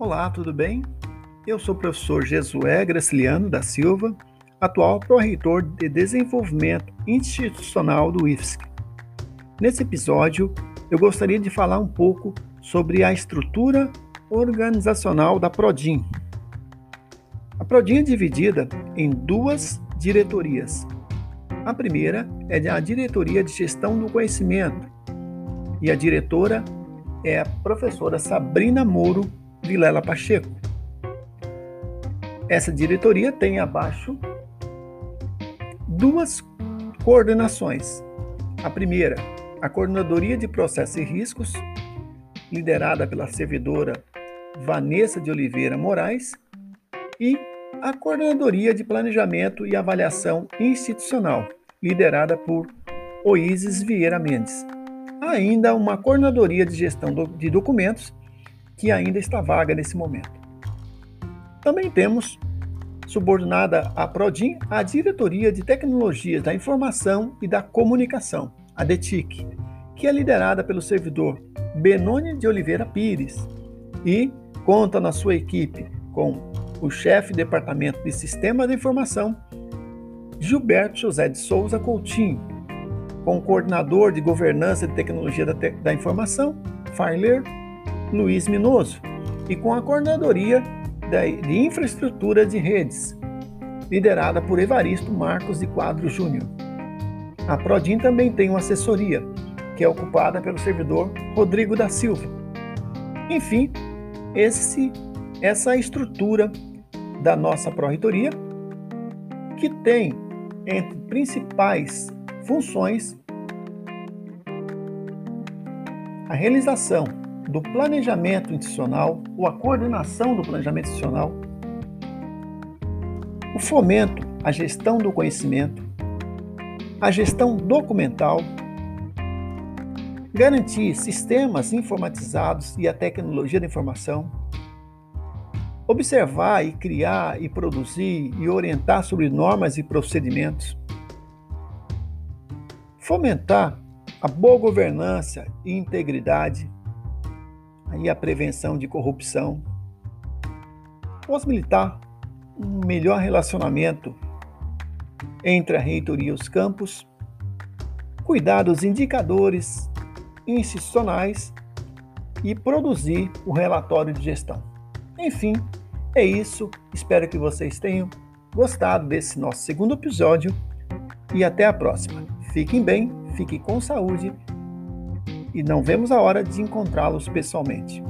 Olá, tudo bem? Eu sou o professor Jesué Graciliano da Silva, atual pró-reitor de Desenvolvimento Institucional do IFSC. Nesse episódio, eu gostaria de falar um pouco sobre a estrutura organizacional da Prodim. A Prodim é dividida em duas diretorias. A primeira é a Diretoria de Gestão do Conhecimento e a diretora é a professora Sabrina Moro Vilela Pacheco. Essa diretoria tem abaixo duas coordenações. A primeira, a Coordenadoria de Processos e Riscos, liderada pela servidora Vanessa de Oliveira Moraes, e a Coordenadoria de Planejamento e Avaliação Institucional, liderada por Oíses Vieira Mendes. Ainda uma Coordenadoria de Gestão de Documentos, que ainda está vaga nesse momento. Também temos, subordinada à Prodim, a Diretoria de Tecnologias da Informação e da Comunicação, a DETIC, que é liderada pelo servidor Benoni de Oliveira Pires e conta na sua equipe com o chefe de Departamento de Sistema de Informação, Gilberto José de Souza Coutinho, com o coordenador de Governança de Tecnologia da, Te da Informação, Farler Luiz Minoso, e com a Coordenadoria de Infraestrutura de Redes, liderada por Evaristo Marcos de Quadro Júnior. A Prodim também tem uma assessoria, que é ocupada pelo servidor Rodrigo da Silva. Enfim, esse, essa estrutura da nossa Pró-Reitoria, que tem entre principais funções a realização do planejamento institucional ou a coordenação do planejamento institucional, o fomento à gestão do conhecimento, a gestão documental, garantir sistemas informatizados e a tecnologia da informação, observar e criar e produzir e orientar sobre normas e procedimentos, fomentar a boa governança e integridade, aí a prevenção de corrupção, possibilitar um melhor relacionamento entre a reitoria e os campos, cuidar dos indicadores institucionais e produzir o relatório de gestão. Enfim, é isso. Espero que vocês tenham gostado desse nosso segundo episódio e até a próxima. Fiquem bem, fiquem com saúde e não vemos a hora de encontrá-los pessoalmente.